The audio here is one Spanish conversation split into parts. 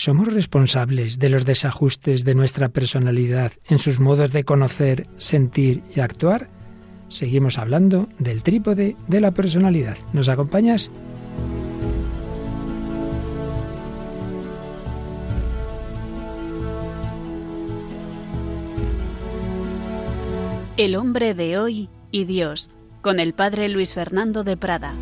¿Somos responsables de los desajustes de nuestra personalidad en sus modos de conocer, sentir y actuar? Seguimos hablando del trípode de la personalidad. ¿Nos acompañas? El hombre de hoy y Dios, con el padre Luis Fernando de Prada.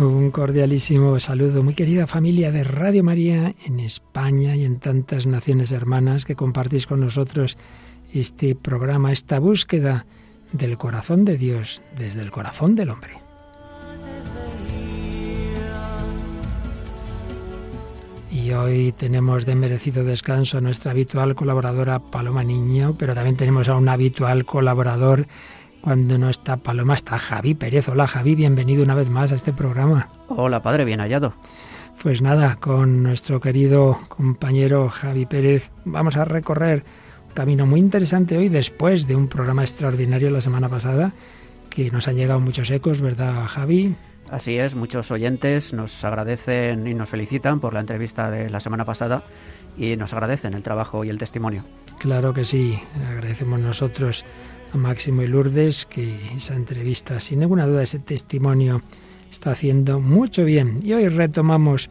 Un cordialísimo saludo, muy querida familia de Radio María en España y en tantas naciones hermanas que compartís con nosotros este programa, esta búsqueda del corazón de Dios desde el corazón del hombre. Y hoy tenemos de merecido descanso a nuestra habitual colaboradora Paloma Niño, pero también tenemos a un habitual colaborador cuando no está Paloma, está Javi Pérez. Hola Javi, bienvenido una vez más a este programa. Hola padre, bien hallado. Pues nada, con nuestro querido compañero Javi Pérez vamos a recorrer un camino muy interesante hoy después de un programa extraordinario la semana pasada que nos han llegado muchos ecos, ¿verdad Javi? Así es, muchos oyentes nos agradecen y nos felicitan por la entrevista de la semana pasada y nos agradecen el trabajo y el testimonio. Claro que sí, agradecemos nosotros a Máximo y Lourdes que esa entrevista, sin ninguna duda, ese testimonio está haciendo mucho bien. Y hoy retomamos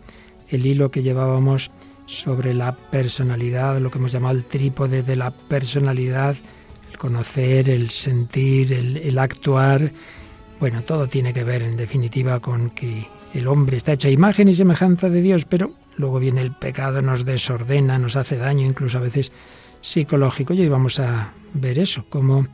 el hilo que llevábamos sobre la personalidad, lo que hemos llamado el trípode de la personalidad, el conocer, el sentir, el, el actuar. Bueno, todo tiene que ver en definitiva con que el hombre está hecho a imagen y semejanza de Dios, pero luego viene el pecado, nos desordena, nos hace daño, incluso a veces psicológico. Y hoy vamos a ver eso, cómo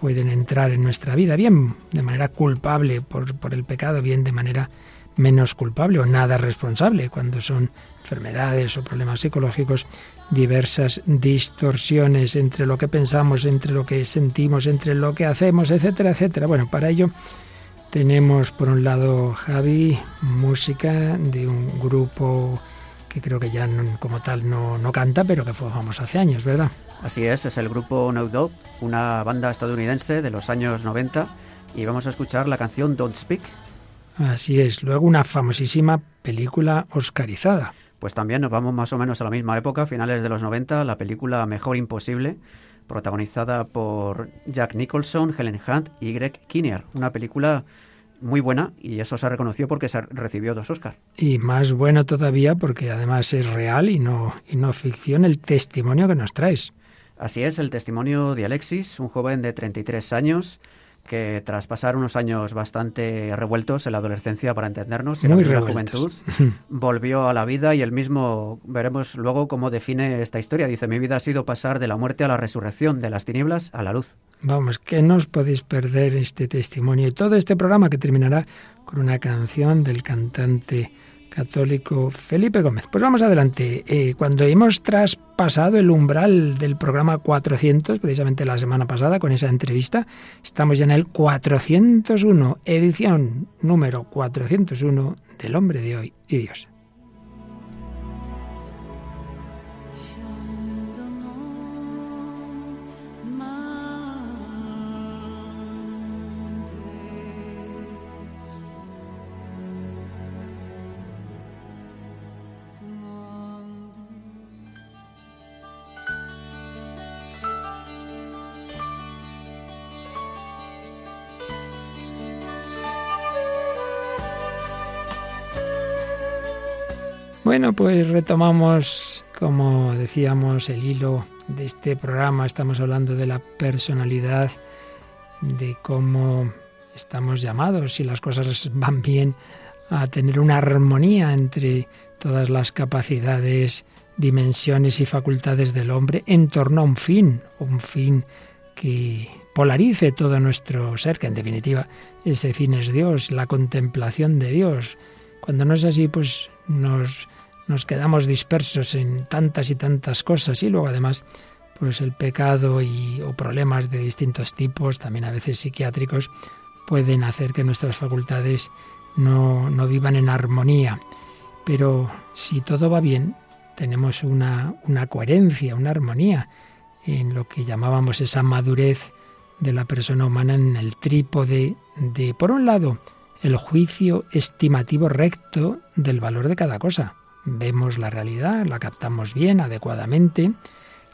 pueden entrar en nuestra vida, bien de manera culpable por, por el pecado, bien de manera menos culpable o nada responsable, cuando son enfermedades o problemas psicológicos, diversas distorsiones entre lo que pensamos, entre lo que sentimos, entre lo que hacemos, etcétera, etcétera. Bueno, para ello tenemos por un lado Javi, música de un grupo que creo que ya como tal no, no canta, pero que fue famoso hace años, ¿verdad? Así es, es el grupo No Doubt, una banda estadounidense de los años 90, y vamos a escuchar la canción Don't Speak. Así es, luego una famosísima película oscarizada. Pues también nos vamos más o menos a la misma época, finales de los 90, la película Mejor Imposible, protagonizada por Jack Nicholson, Helen Hunt y Greg Kinnear, una película muy buena y eso se reconoció porque se recibió dos Oscars. Y más bueno todavía porque además es real y no, y no ficción el testimonio que nos traes. Así es, el testimonio de Alexis, un joven de 33 años que tras pasar unos años bastante revueltos en la adolescencia, para entendernos, y Muy la juventud, volvió a la vida y él mismo, veremos luego cómo define esta historia. Dice, mi vida ha sido pasar de la muerte a la resurrección, de las tinieblas a la luz. Vamos, que no os podéis perder este testimonio y todo este programa que terminará con una canción del cantante católico Felipe Gómez. Pues vamos adelante. Eh, cuando hemos traspasado el umbral del programa 400, precisamente la semana pasada con esa entrevista, estamos ya en el 401, edición número 401 del hombre de hoy y Dios. Bueno, pues retomamos, como decíamos, el hilo de este programa. Estamos hablando de la personalidad, de cómo estamos llamados, si las cosas van bien, a tener una armonía entre todas las capacidades, dimensiones y facultades del hombre en torno a un fin, un fin que polarice todo nuestro ser, que en definitiva ese fin es Dios, la contemplación de Dios. Cuando no es así, pues nos nos quedamos dispersos en tantas y tantas cosas y luego además pues el pecado y o problemas de distintos tipos, también a veces psiquiátricos, pueden hacer que nuestras facultades no, no vivan en armonía. Pero si todo va bien, tenemos una, una coherencia, una armonía en lo que llamábamos esa madurez de la persona humana en el trípode de, por un lado, el juicio estimativo recto del valor de cada cosa. Vemos la realidad, la captamos bien, adecuadamente,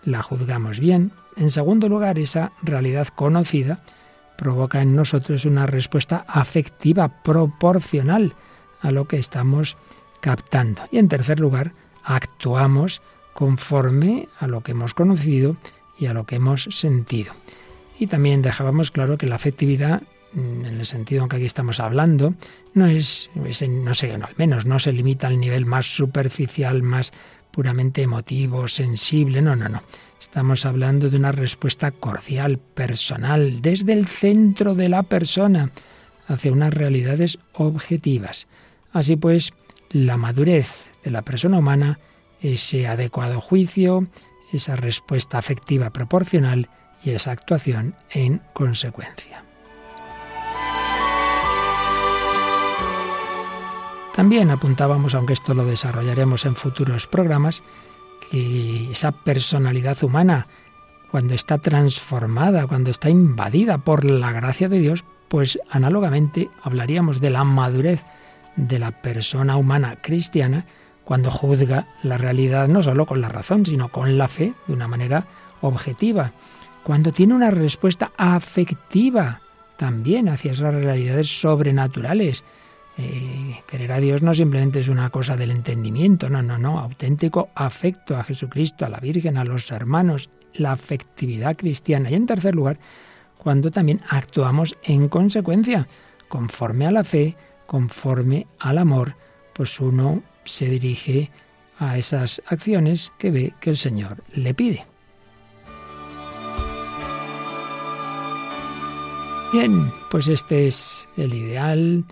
la juzgamos bien. En segundo lugar, esa realidad conocida provoca en nosotros una respuesta afectiva proporcional a lo que estamos captando. Y en tercer lugar, actuamos conforme a lo que hemos conocido y a lo que hemos sentido. Y también dejábamos claro que la afectividad, en el sentido en que aquí estamos hablando, no es, no sé, al menos no se limita al nivel más superficial, más puramente emotivo, sensible, no, no, no. Estamos hablando de una respuesta cordial, personal, desde el centro de la persona, hacia unas realidades objetivas. Así pues, la madurez de la persona humana, ese adecuado juicio, esa respuesta afectiva proporcional y esa actuación en consecuencia. También apuntábamos, aunque esto lo desarrollaremos en futuros programas, que esa personalidad humana, cuando está transformada, cuando está invadida por la gracia de Dios, pues análogamente hablaríamos de la madurez de la persona humana cristiana cuando juzga la realidad no solo con la razón, sino con la fe, de una manera objetiva, cuando tiene una respuesta afectiva también hacia esas realidades sobrenaturales. Eh, querer a Dios no simplemente es una cosa del entendimiento, no, no, no, auténtico afecto a Jesucristo, a la Virgen, a los hermanos, la afectividad cristiana. Y en tercer lugar, cuando también actuamos en consecuencia, conforme a la fe, conforme al amor, pues uno se dirige a esas acciones que ve que el Señor le pide. Bien, pues este es el ideal,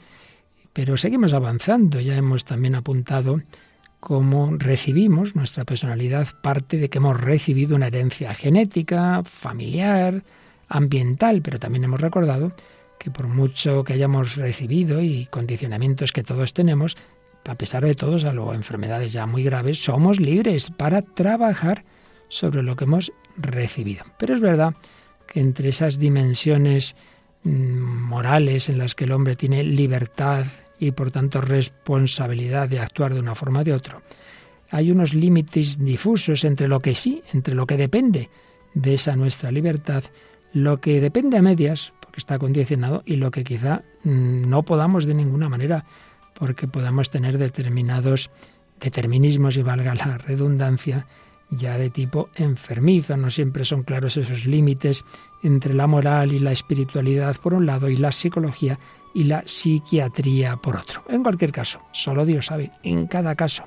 pero seguimos avanzando. Ya hemos también apuntado cómo recibimos nuestra personalidad, parte de que hemos recibido una herencia genética, familiar, ambiental, pero también hemos recordado que por mucho que hayamos recibido y condicionamientos que todos tenemos, a pesar de todo, salvo enfermedades ya muy graves, somos libres para trabajar sobre lo que hemos recibido. Pero es verdad que entre esas dimensiones mm, morales en las que el hombre tiene libertad y por tanto responsabilidad de actuar de una forma o de otra, hay unos límites difusos entre lo que sí, entre lo que depende de esa nuestra libertad, lo que depende a medias, está condicionado y lo que quizá mm, no podamos de ninguna manera, porque podamos tener determinados determinismos, y valga la redundancia, ya de tipo enfermizo. No siempre son claros esos límites entre la moral y la espiritualidad por un lado y la psicología y la psiquiatría por otro. En cualquier caso, solo Dios sabe en cada caso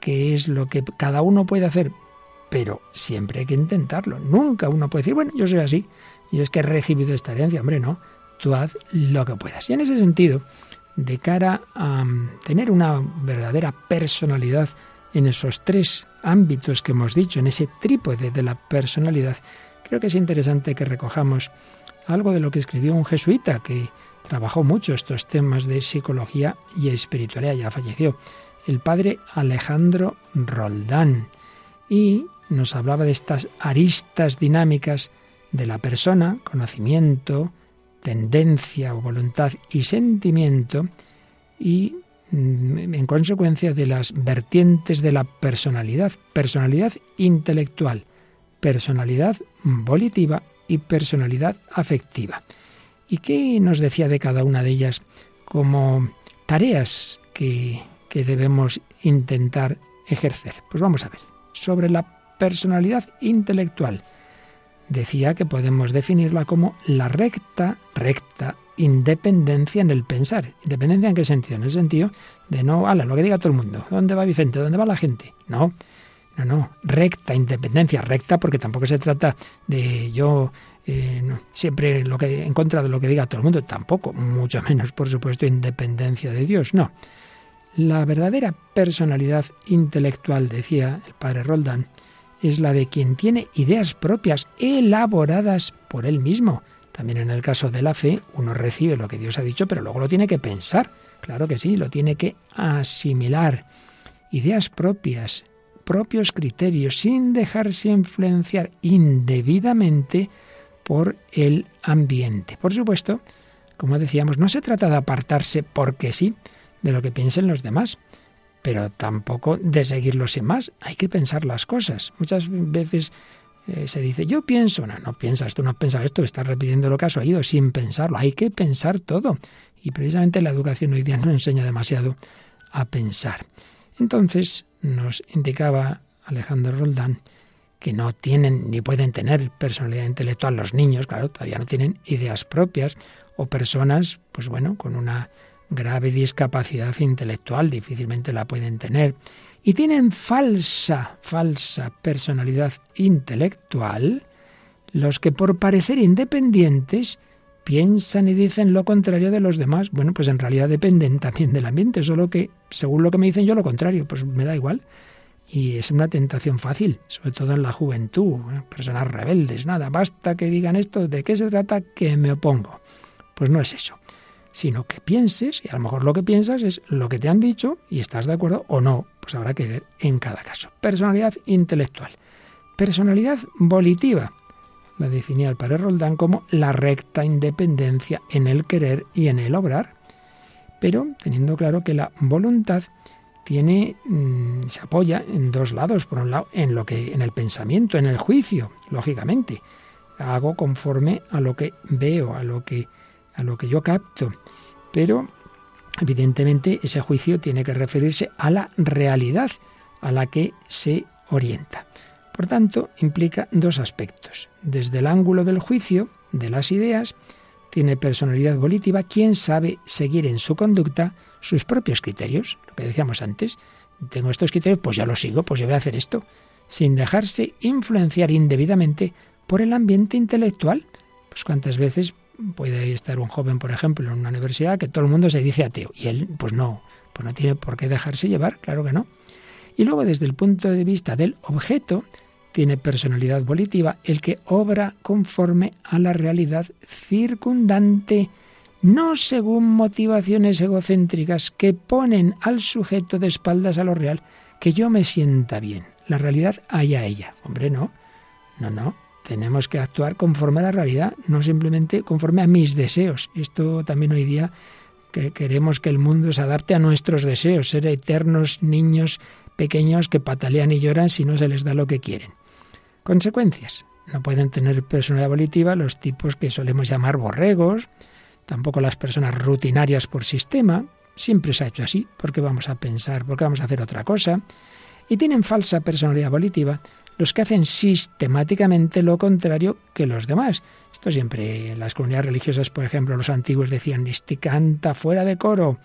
qué es lo que cada uno puede hacer, pero siempre hay que intentarlo. Nunca uno puede decir, bueno, yo soy así, yo es que he recibido esta herencia, hombre, no, tú haz lo que puedas. Y en ese sentido, de cara a mm, tener una verdadera personalidad en esos tres ámbitos que hemos dicho, en ese trípode de la personalidad, creo que es interesante que recojamos algo de lo que escribió un jesuita que trabajó mucho estos temas de psicología y espiritualidad, ya falleció, el padre Alejandro Roldán, y nos hablaba de estas aristas dinámicas de la persona, conocimiento, tendencia o voluntad y sentimiento, y mm, en consecuencia de las vertientes de la personalidad, personalidad intelectual, personalidad volitiva y personalidad afectiva. ¿Y qué nos decía de cada una de ellas como tareas que, que debemos intentar ejercer? Pues vamos a ver, sobre la personalidad intelectual decía que podemos definirla como la recta, recta independencia en el pensar. ¿Independencia en qué sentido? En el sentido de no, ala, lo que diga todo el mundo. ¿Dónde va Vicente? ¿Dónde va la gente? No, no, no. Recta independencia, recta porque tampoco se trata de yo eh, siempre lo que en contra de lo que diga todo el mundo, tampoco, mucho menos, por supuesto, independencia de Dios, no. La verdadera personalidad intelectual, decía el padre Roldán, es la de quien tiene ideas propias elaboradas por él mismo. También en el caso de la fe, uno recibe lo que Dios ha dicho, pero luego lo tiene que pensar. Claro que sí, lo tiene que asimilar. Ideas propias, propios criterios, sin dejarse influenciar indebidamente por el ambiente. Por supuesto, como decíamos, no se trata de apartarse porque sí de lo que piensen los demás, pero tampoco de seguirlo sin más. Hay que pensar las cosas. Muchas veces eh, se dice, yo pienso, no, no piensas, tú no piensas esto, estás repitiendo lo que has oído sin pensarlo. Hay que pensar todo. Y precisamente la educación hoy día no enseña demasiado a pensar. Entonces nos indicaba Alejandro Roldán que no tienen ni pueden tener personalidad intelectual los niños, claro, todavía no tienen ideas propias, o personas, pues bueno, con una grave discapacidad intelectual, difícilmente la pueden tener, y tienen falsa, falsa personalidad intelectual, los que por parecer independientes piensan y dicen lo contrario de los demás. Bueno, pues en realidad dependen también del ambiente, solo que según lo que me dicen yo lo contrario, pues me da igual. Y es una tentación fácil, sobre todo en la juventud, personas rebeldes, nada, basta que digan esto, ¿de qué se trata? Que me opongo. Pues no es eso, sino que pienses, y a lo mejor lo que piensas es lo que te han dicho y estás de acuerdo o no, pues habrá que ver en cada caso. Personalidad intelectual. Personalidad volitiva. La definía el padre Roldán como la recta independencia en el querer y en el obrar, pero teniendo claro que la voluntad mm, se apoya en dos lados, por un lado en lo que en el pensamiento, en el juicio, lógicamente. Hago conforme a lo que veo, a lo que a lo que yo capto, pero evidentemente ese juicio tiene que referirse a la realidad a la que se orienta. Por tanto, implica dos aspectos. Desde el ángulo del juicio, de las ideas, tiene personalidad volitiva quien sabe seguir en su conducta sus propios criterios, lo que decíamos antes. Tengo estos criterios, pues ya los sigo, pues yo voy a hacer esto, sin dejarse influenciar indebidamente por el ambiente intelectual. Pues cuántas veces puede estar un joven, por ejemplo, en una universidad que todo el mundo se dice ateo y él, pues no, pues no tiene por qué dejarse llevar, claro que no. Y luego desde el punto de vista del objeto, tiene personalidad volitiva el que obra conforme a la realidad circundante no según motivaciones egocéntricas que ponen al sujeto de espaldas a lo real, que yo me sienta bien. La realidad haya ella. Hombre, no. No, no. Tenemos que actuar conforme a la realidad, no simplemente conforme a mis deseos. Esto también hoy día que queremos que el mundo se adapte a nuestros deseos, ser eternos niños pequeños que patalean y lloran si no se les da lo que quieren. Consecuencias. No pueden tener personalidad volitiva los tipos que solemos llamar borregos, tampoco las personas rutinarias por sistema, siempre se ha hecho así, porque vamos a pensar, porque vamos a hacer otra cosa, y tienen falsa personalidad volitiva los que hacen sistemáticamente lo contrario que los demás. Esto siempre las comunidades religiosas, por ejemplo, los antiguos decían, este canta fuera de coro.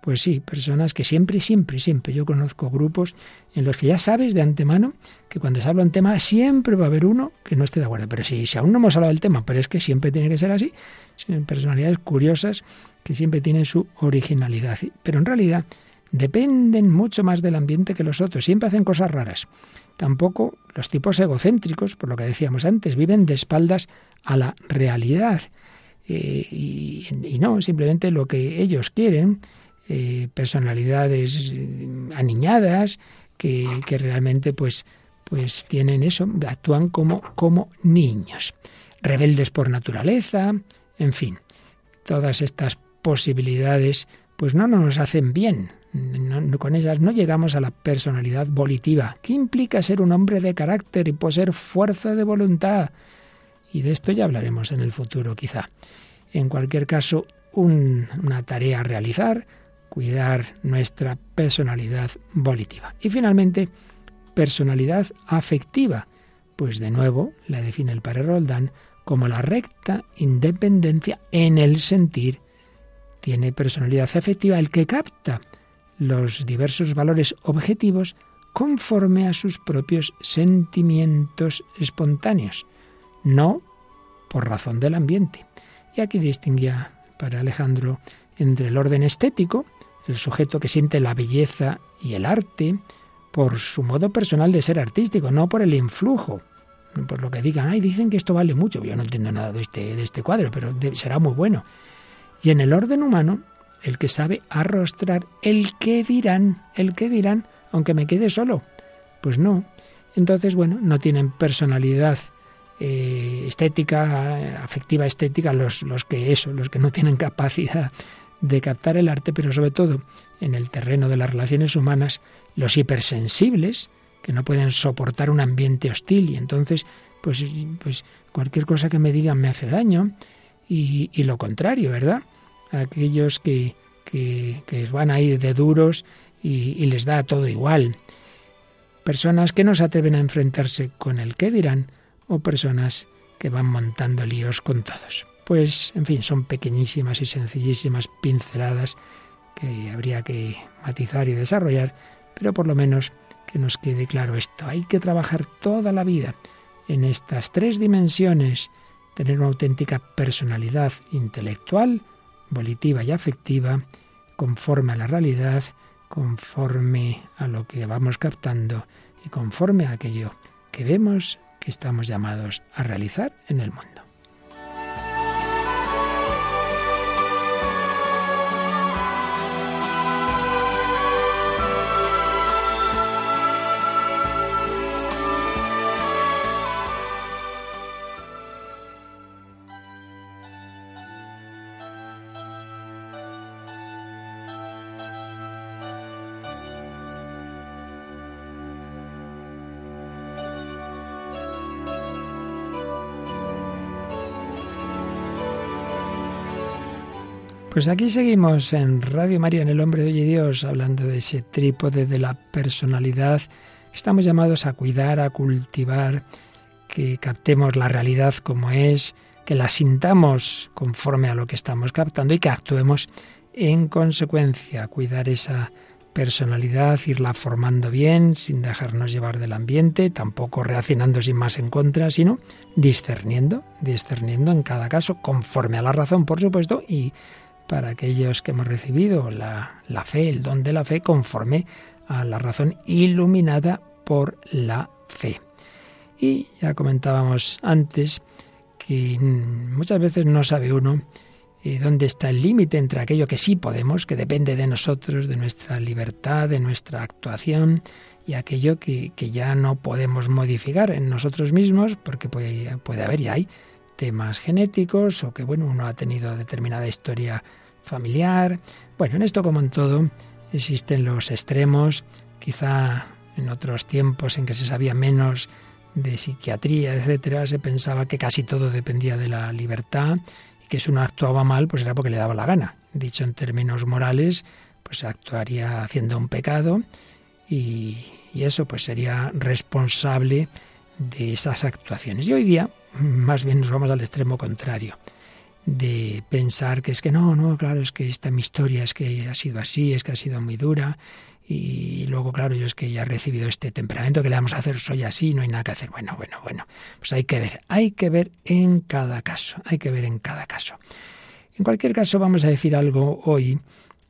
Pues sí, personas que siempre, siempre, siempre, yo conozco grupos en los que ya sabes de antemano que cuando se habla un tema siempre va a haber uno que no esté de acuerdo. Pero si, si aún no hemos hablado del tema, pero es que siempre tiene que ser así, son personalidades curiosas que siempre tienen su originalidad. Pero en realidad dependen mucho más del ambiente que los otros, siempre hacen cosas raras. Tampoco los tipos egocéntricos, por lo que decíamos antes, viven de espaldas a la realidad. Eh, y no, simplemente lo que ellos quieren eh, personalidades eh, aniñadas que, realmente pues, pues tienen eso, actúan como, como niños, rebeldes por naturaleza, en fin, todas estas posibilidades pues no nos hacen bien. con ellas no llegamos a la personalidad volitiva. ¿Qué implica ser un hombre de carácter y poseer fuerza de voluntad? Y de esto ya hablaremos en el futuro, quizá. En cualquier caso, una tarea a realizar, cuidar nuestra personalidad volitiva. Y finalmente, personalidad afectiva, pues de nuevo la define el padre Roldán como la recta independencia en el sentir. Tiene personalidad afectiva el que capta los diversos valores objetivos conforme a sus propios sentimientos espontáneos, no por razón del ambiente. Y aquí distinguía para Alejandro entre el orden estético, el sujeto que siente la belleza y el arte por su modo personal de ser artístico, no por el influjo, por lo que digan, ay, dicen que esto vale mucho, yo no entiendo nada de este, de este cuadro, pero será muy bueno. Y en el orden humano, el que sabe arrostrar el que dirán, el que dirán, aunque me quede solo. Pues no. Entonces, bueno, no tienen personalidad eh, estética, afectiva estética, los, los que eso, los que no tienen capacidad de captar el arte, pero sobre todo en el terreno de las relaciones humanas, los hipersensibles, que no pueden soportar un ambiente hostil y entonces, pues, pues cualquier cosa que me digan me hace daño y, lo contrario, ¿verdad? Aquellos que, que, van ahí de duros y, y les da todo igual. Personas que no se atreven a enfrentarse con el qué dirán o personas que van montando líos con todos. Pues, en fin, son pequeñísimas y sencillísimas pinceladas que habría que matizar y desarrollar, pero por lo menos que nos quede claro esto. Hay que trabajar toda la vida en estas tres dimensiones, tener una auténtica personalidad intelectual, volitiva y afectiva, conforme a la realidad, conforme a lo que vamos captando y conforme a aquello que vemos que estamos llamados a realizar en el mundo. Pues aquí seguimos en Radio María, en El Hombre de Hoy y Dios, hablando de ese trípode de la personalidad. Estamos llamados a cuidar, a cultivar, que captemos la realidad como es, que la sintamos conforme a lo que estamos captando y que actuemos en consecuencia, cuidar esa personalidad, irla formando bien, sin dejarnos llevar del ambiente, tampoco reaccionando sin más en contra, sino discerniendo, discerniendo en cada caso, conforme a la razón, por supuesto, y para aquellos que hemos recibido la, la fe, el don de la fe, conforme a la razón iluminada por la fe. Y ya comentábamos antes que muchas veces no sabe uno eh, dónde está el límite entre aquello que sí podemos, que depende de nosotros, de nuestra libertad, de nuestra actuación, y aquello que, que ya no podemos modificar en nosotros mismos, porque puede, puede haber y hay temas genéticos o que bueno uno ha tenido determinada historia familiar. Bueno, en esto como en todo existen los extremos, quizá en otros tiempos en que se sabía menos de psiquiatría, etcétera, se pensaba que casi todo dependía de la libertad y que si uno actuaba mal, pues era porque le daba la gana. Dicho en términos morales, pues actuaría haciendo un pecado y, y eso pues sería responsable de esas actuaciones. Y hoy día más bien nos vamos al extremo contrario de pensar que es que no, no, claro, es que esta mi historia es que ha sido así, es que ha sido muy dura y luego, claro, yo es que ya he recibido este temperamento, que le vamos a hacer? Soy así, no hay nada que hacer. Bueno, bueno, bueno, pues hay que ver, hay que ver en cada caso, hay que ver en cada caso. En cualquier caso, vamos a decir algo hoy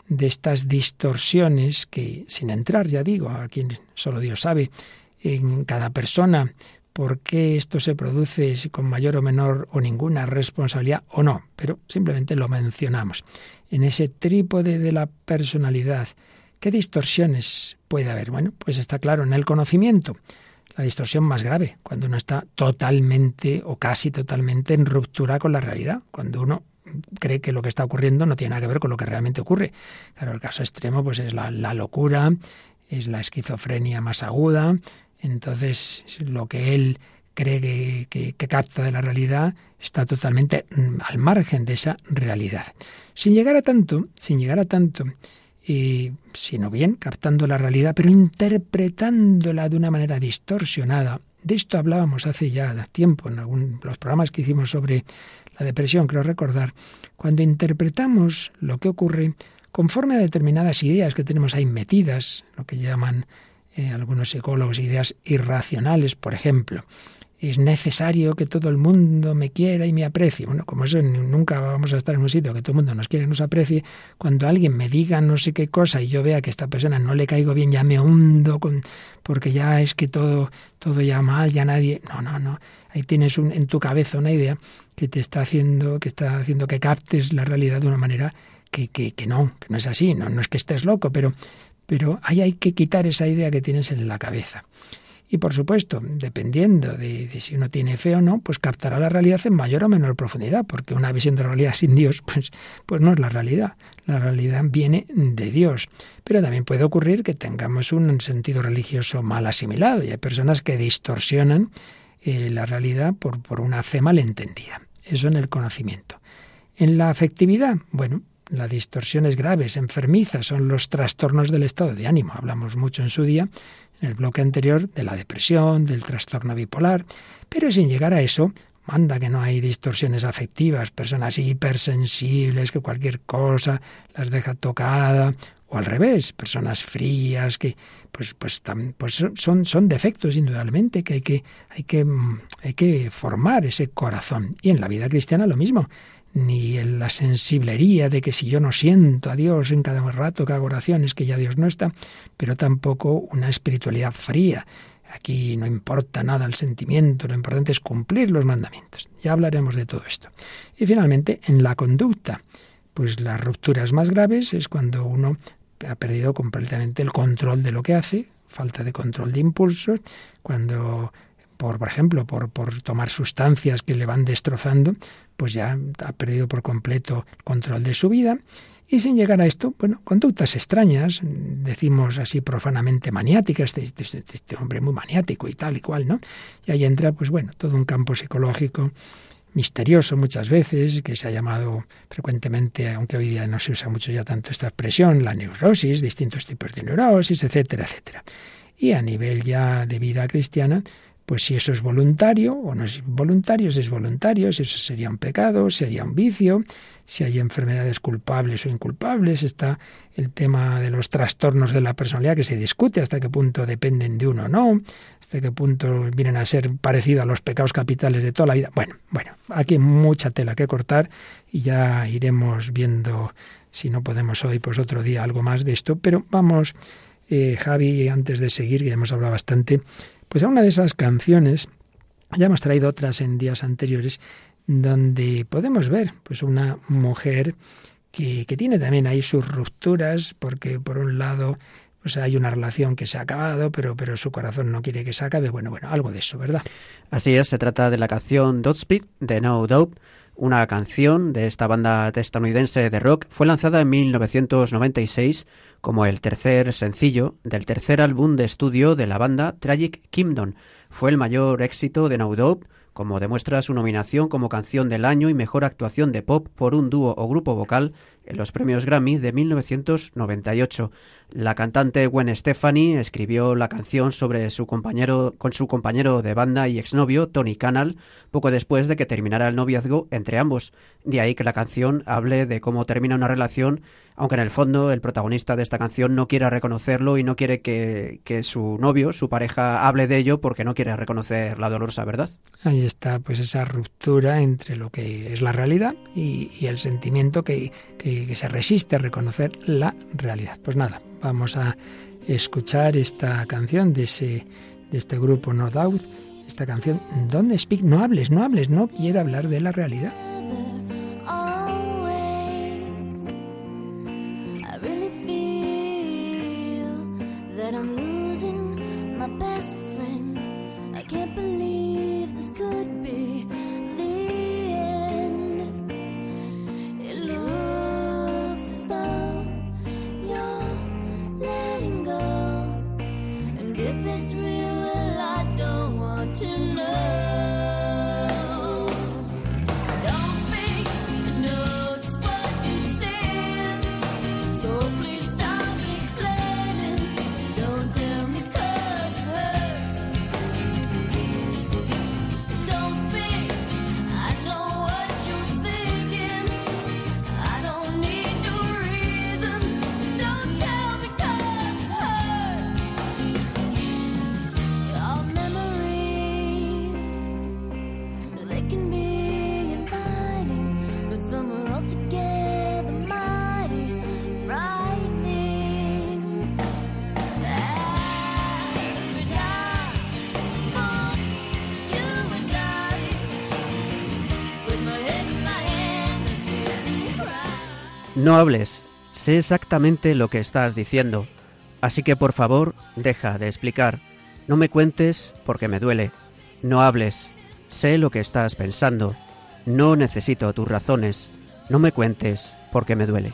de estas distorsiones que, sin entrar, ya digo, a quien solo Dios sabe, en cada persona, por qué esto se produce con mayor o menor o ninguna responsabilidad o no, pero simplemente lo mencionamos. En ese trípode de la personalidad, ¿qué distorsiones puede haber? Bueno, pues está claro en el conocimiento. La distorsión más grave, cuando uno está totalmente o casi totalmente en ruptura con la realidad, cuando uno cree que lo que está ocurriendo no tiene nada que ver con lo que realmente ocurre. Claro, el caso extremo pues es la, la locura, es la esquizofrenia más aguda, entonces lo que él cree que, capta de la realidad está totalmente mm, al margen de esa realidad. Sin llegar a tanto, sin llegar a tanto, y, sino bien captando la realidad, pero interpretándola de una manera distorsionada. De esto hablábamos hace ya tiempo en algún, los programas que hicimos sobre la depresión, creo recordar, cuando interpretamos lo que ocurre conforme a determinadas ideas que tenemos ahí metidas, lo que llaman eh, algunos psicólogos, ideas irracionales, por ejemplo. Es necesario que todo el mundo me quiera y me aprecie. Bueno, como eso nunca vamos a estar en un sitio que todo el mundo nos quiera y nos aprecie, cuando alguien me diga no sé qué cosa y yo vea que a esta persona no le caigo bien, ya me hundo con, porque ya es que todo, todo ya mal, ya nadie. No, no, no. Ahí tienes un, en tu cabeza una idea que te está haciendo, que está haciendo que captes la realidad de una manera que, que, que no, que no es así. No, no es que estés loco, pero pero ahí hay que quitar esa idea que tienes en la cabeza. Y por supuesto, dependiendo de, si uno tiene fe o no, pues captará la realidad en mayor o menor profundidad, porque una visión de la realidad sin Dios, pues, pues no es la realidad. La realidad viene de Dios. Pero también puede ocurrir que tengamos un sentido religioso mal asimilado y hay personas que distorsionan eh, la realidad por, por una fe malentendida. Eso en el conocimiento. En la afectividad, bueno, la distorsión es grave, es enfermiza, son los trastornos del estado de ánimo. Hablamos mucho en su día en el bloque anterior de la depresión, del trastorno bipolar, pero sin llegar a eso, manda que no hay distorsiones afectivas, personas hipersensibles que cualquier cosa las deja tocada, o al revés, personas frías que pues pues, pues son, son defectos indudablemente que hay que hay que hay que formar ese corazón y en la vida cristiana lo mismo ni en la sensiblería de que si yo no siento a Dios en cada rato que hago oraciones, que ya Dios no está, pero tampoco una espiritualidad fría. Aquí no importa nada el sentimiento, lo importante es cumplir los mandamientos. Ya hablaremos de todo esto. Y finalmente, en la conducta, pues las rupturas más graves es cuando uno ha perdido completamente el control de lo que hace, falta de control de impulsos, cuando por, por ejemplo, por, por tomar sustancias que le van destrozando, pues ya ha perdido por completo control de su vida. Y sin llegar a esto, bueno, conductas extrañas, decimos así profanamente maniáticas, este, este, este, hombre muy maniático y tal y cual, ¿no? Y ahí entra, pues bueno, todo un campo psicológico misterioso muchas veces, que se ha llamado frecuentemente, aunque hoy día no se usa mucho ya tanto esta expresión, la neurosis, distintos tipos de neurosis, etcétera, etcétera. Y a nivel ya de vida cristiana, pues si eso es voluntario o no es voluntario, si es voluntario, si eso sería un pecado, sería un vicio, si hay enfermedades culpables o inculpables, está el tema de los trastornos de la personalidad que se discute hasta qué punto dependen de uno o no, hasta qué punto vienen a ser parecidos a los pecados capitales de toda la vida. Bueno, bueno, aquí mucha tela que cortar y ya iremos viendo si no podemos hoy, pues otro día algo más de esto, pero vamos, eh, Javi, antes de seguir, que ya hemos hablado bastante, pues a una de esas canciones, ya hemos traído otras en días anteriores, donde podemos ver pues una mujer que, que tiene también ahí sus rupturas, porque por un lado pues hay una relación que se ha acabado, pero, pero su corazón no quiere que se acabe. Bueno, bueno, algo de eso, ¿verdad? Así es, se trata de la canción Speed de No Doubt, una canción de esta banda estadounidense de rock. Fue lanzada en 1996 como el tercer sencillo del tercer álbum de estudio de la banda Tragic Kingdom. Fue el mayor éxito de No Doubt, como demuestra su nominación como canción del año y mejor actuación de pop por un dúo o grupo vocal en los premios Grammy de 1998. La cantante Gwen Stefani escribió la canción sobre su compañero, con su compañero de banda y exnovio, Tony Canal, poco después de que terminara el noviazgo entre ambos. De ahí que la canción hable de cómo termina una relación, aunque en el fondo el protagonista de esta canción no quiera reconocerlo y no quiere que, su novio, su pareja, hable de ello porque no quiere reconocer la dolorosa verdad. Ahí está, pues esa ruptura entre lo que es la realidad y, el sentimiento que, que se resiste a reconocer la realidad. Pues nada, Vamos a escuchar esta canción de, ese, de este grupo No Doubt, esta canción Don't Speak, no hables, no hables, no quiero hablar de la realidad. No hables, sé exactamente lo que estás diciendo, así que por favor deja de explicar, No me cuentes porque me duele. No hables. Sé lo que estás pensando. No necesito tus razones. No me cuentes porque me duele.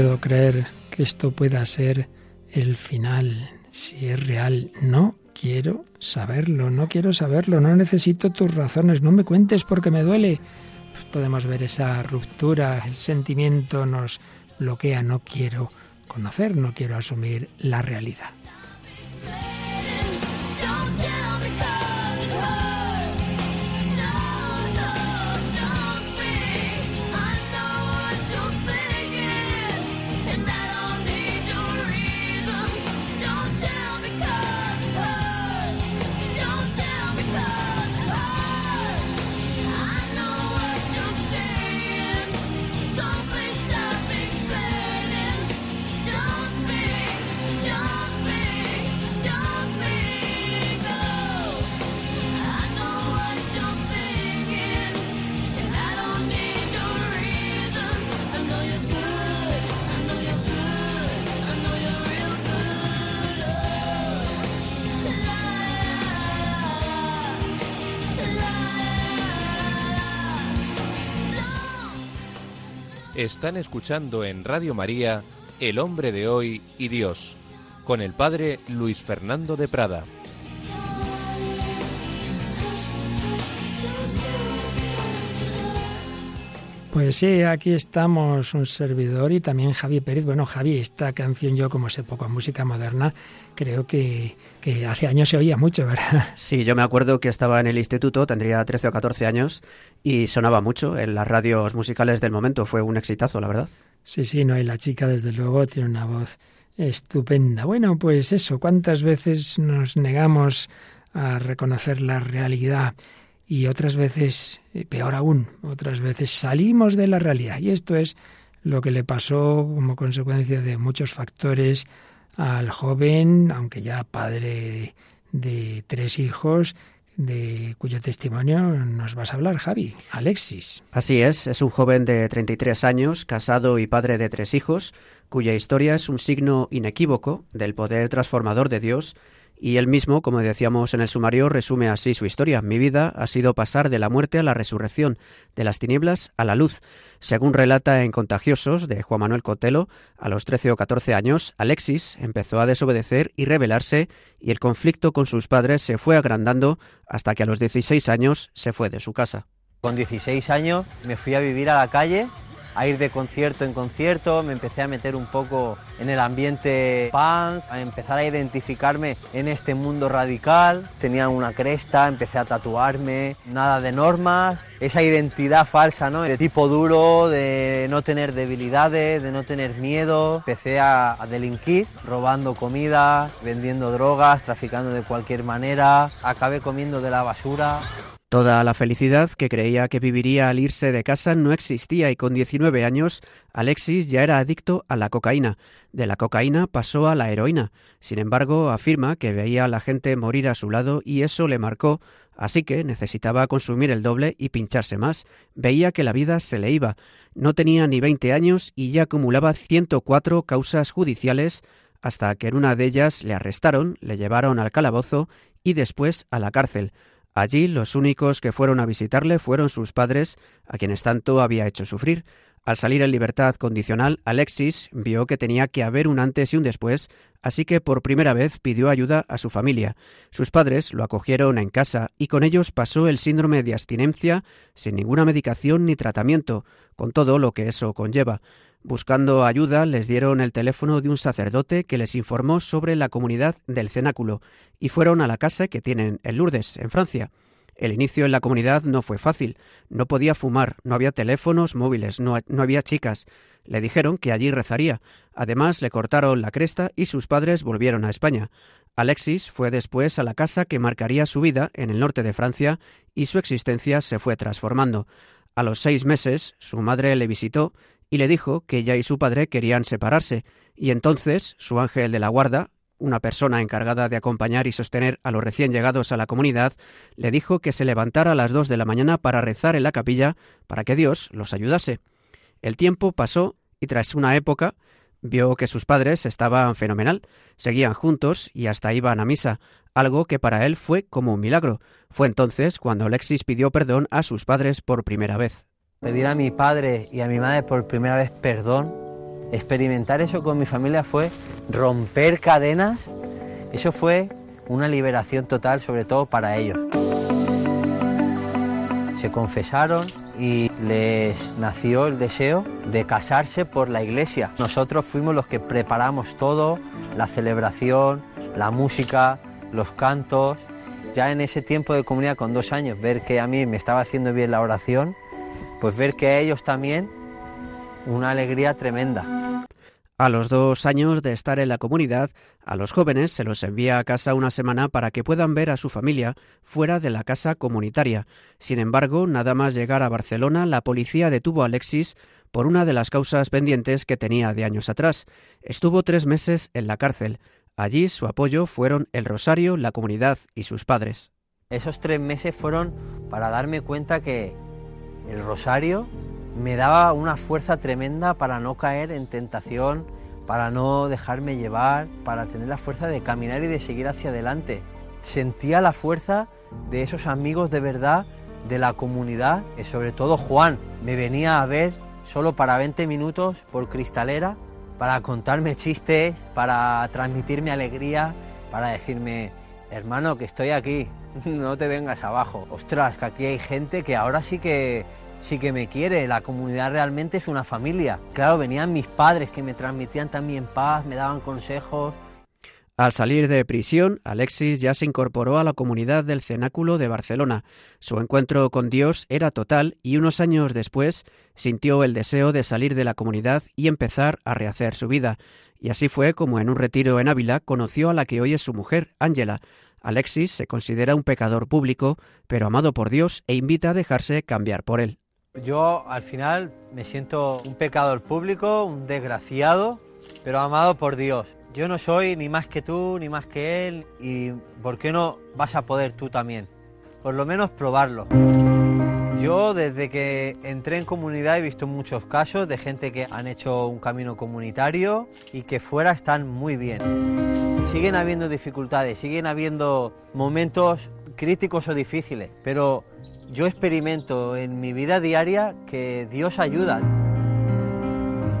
Puedo creer que esto pueda ser el final. Si es real, no quiero saberlo, no quiero saberlo, no necesito tus razones, no me cuentes porque me duele. Pues podemos ver esa ruptura, el sentimiento nos bloquea, no quiero conocer, no quiero asumir la realidad. Están escuchando en Radio María El hombre de hoy y Dios, con el padre Luis Fernando de Prada. Pues sí, aquí estamos, un servidor y también Javi Pérez. Bueno, Javi, esta canción yo como sé poco música moderna, creo que, que, hace años se oía mucho, ¿verdad? Sí, yo me acuerdo que estaba en el instituto, tendría 13 o 14 años, y sonaba mucho en las radios musicales del momento. Fue un exitazo, la verdad. Sí, sí, no, y la chica desde luego tiene una voz estupenda. Bueno, pues eso, ¿cuántas veces nos negamos a reconocer la realidad? Y otras veces, peor aún, otras veces salimos de la realidad. Y esto es lo que le pasó como consecuencia de muchos factores al joven, aunque ya padre de tres hijos, de cuyo testimonio nos vas a hablar, Javi, Alexis. Así es, es un joven de 33 años, casado y padre de tres hijos, cuya historia es un signo inequívoco del poder transformador de Dios y él mismo, como decíamos en el sumario, resume así su historia. Mi vida ha sido pasar de la muerte a la resurrección, de las tinieblas a la luz. Según relata en Contagiosos de Juan Manuel Cotelo, a los 13 o 14 años, Alexis empezó a desobedecer y rebelarse y el conflicto con sus padres se fue agrandando hasta que a los 16 años se fue de su casa. Con 16 años me fui a vivir a la calle a ir de concierto en concierto, me empecé a meter un poco en el ambiente punk, a empezar a identificarme en este mundo radical. Tenía una cresta, empecé a tatuarme, nada de normas, esa identidad falsa, ¿no? De tipo duro, de no tener debilidades, de no tener miedo. Empecé a, a delinquir, robando comida, vendiendo drogas, traficando de cualquier manera. Acabé comiendo de la basura. Toda la felicidad que creía que viviría al irse de casa no existía y con 19 años Alexis ya era adicto a la cocaína. De la cocaína pasó a la heroína. Sin embargo, afirma que veía a la gente morir a su lado y eso le marcó, así que necesitaba consumir el doble y pincharse más. Veía que la vida se le iba. No tenía ni 20 años y ya acumulaba 104 causas judiciales hasta que en una de ellas le arrestaron, le llevaron al calabozo y después a la cárcel. Allí los únicos que fueron a visitarle fueron sus padres, a quienes tanto había hecho sufrir. Al salir en libertad condicional, Alexis vio que tenía que haber un antes y un después, así que por primera vez pidió ayuda a su familia. Sus padres lo acogieron en casa y con ellos pasó el síndrome de abstinencia sin ninguna medicación ni tratamiento, con todo lo que eso conlleva. Buscando ayuda, les dieron el teléfono de un sacerdote que les informó sobre la comunidad del cenáculo y fueron a la casa que tienen en Lourdes, en Francia. El inicio en la comunidad no fue fácil. No podía fumar, no había teléfonos móviles, no, no, había chicas. Le dijeron que allí rezaría. Además, le cortaron la cresta y sus padres volvieron a España. Alexis fue después a la casa que marcaría su vida en el norte de Francia y su existencia se fue transformando. A los seis meses, su madre le visitó y le dijo que ella y su padre querían separarse, y entonces su ángel de la guarda, una persona encargada de acompañar y sostener a los recién llegados a la comunidad, le dijo que se levantara a las dos de la mañana para rezar en la capilla para que Dios los ayudase. El tiempo pasó y tras una época vio que sus padres estaban fenomenal, seguían juntos y hasta iban a misa, algo que para él fue como un milagro. Fue entonces cuando Alexis pidió perdón a sus padres por primera vez. Pedir a mi padre y a mi madre por primera vez perdón, experimentar eso con mi familia fue romper cadenas, eso fue una liberación total, sobre todo para ellos. Se confesaron y les nació el deseo de casarse por la iglesia. Nosotros fuimos los que preparamos todo, la celebración, la música, los cantos. Ya en ese tiempo de comunidad con dos años, ver que a mí me estaba haciendo bien la oración, pues ver que a ellos también una alegría tremenda. A los dos años de estar en la comunidad, a los jóvenes se los envía a casa una semana para que puedan ver a su familia fuera de la casa comunitaria. Sin embargo, nada más llegar a Barcelona, la policía detuvo a Alexis por una de las causas pendientes que tenía de años atrás. Estuvo tres meses en la cárcel. Allí su apoyo fueron el Rosario, la comunidad y sus padres. Esos tres meses fueron para darme cuenta que el Rosario me daba una fuerza tremenda para no caer en tentación, para no dejarme llevar, para tener la fuerza de caminar y de seguir hacia adelante. Sentía la fuerza de esos amigos de verdad, de la comunidad, y sobre todo Juan. Me venía a ver solo para 20 minutos por cristalera, para contarme chistes, para transmitirme alegría, para decirme, hermano, que estoy aquí, no te vengas abajo. Ostras, que aquí hay gente que ahora sí que sí que me quiere, la comunidad realmente es una familia. Claro, venían mis padres que me transmitían también paz, me daban consejos. Al salir de prisión, Alexis ya se incorporó a la comunidad del Cenáculo de Barcelona. Su encuentro con Dios era total y unos años después sintió el deseo de salir de la comunidad y empezar a rehacer su vida. Y así fue como en un retiro en Ávila conoció a la que hoy es su mujer, Ángela. Alexis se considera un pecador público, pero amado por Dios e invita a dejarse cambiar por él. Yo al final me siento un pecador público, un desgraciado, pero amado por Dios. Yo no soy ni más que tú, ni más que Él, y ¿por qué no vas a poder tú también? Por lo menos probarlo. Yo desde que entré en comunidad he visto muchos casos de gente que han hecho un camino comunitario y que fuera están muy bien. Siguen habiendo dificultades, siguen habiendo momentos críticos o difíciles, pero yo experimento en mi vida diaria que Dios ayuda.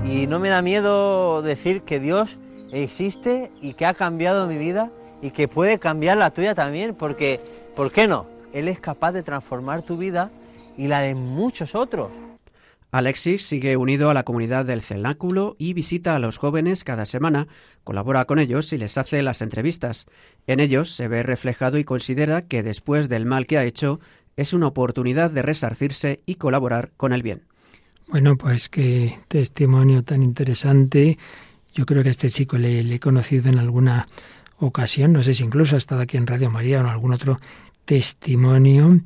Y no me da miedo decir que Dios existe y que ha cambiado mi vida y que puede cambiar la tuya también, porque, ¿por qué no? Él es capaz de transformar tu vida y la de muchos otros. Alexis sigue unido a la comunidad del cenáculo y visita a los jóvenes cada semana, colabora con ellos y les hace las entrevistas. En ellos se ve reflejado y considera que después del mal que ha hecho, es una oportunidad de resarcirse y colaborar con el bien. Bueno, pues qué testimonio tan interesante. Yo creo que a este chico le, he conocido en alguna ocasión, no sé si incluso ha estado aquí en Radio María o en algún otro testimonio.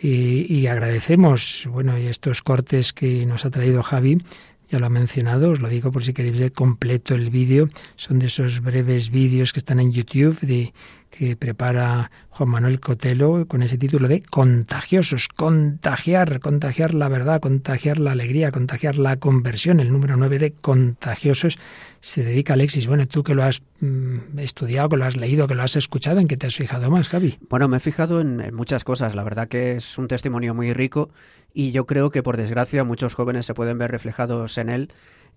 Y, y agradecemos, bueno, estos cortes que nos ha traído Javi, ya lo ha mencionado, os lo digo por si queréis ver completo el vídeo, son de esos breves vídeos que están en YouTube de que prepara Juan Manuel Cotelo con ese título de Contagiosos, contagiar, contagiar la verdad, contagiar la alegría, contagiar la conversión. El número 9 de Contagiosos se dedica a Alexis. Bueno, tú que lo has mm, estudiado, que lo has leído, que lo has escuchado, ¿en qué te has fijado más, Javi? Bueno, me he fijado en, en muchas cosas. La verdad que es un testimonio muy rico y yo creo que por desgracia muchos jóvenes se pueden ver reflejados en él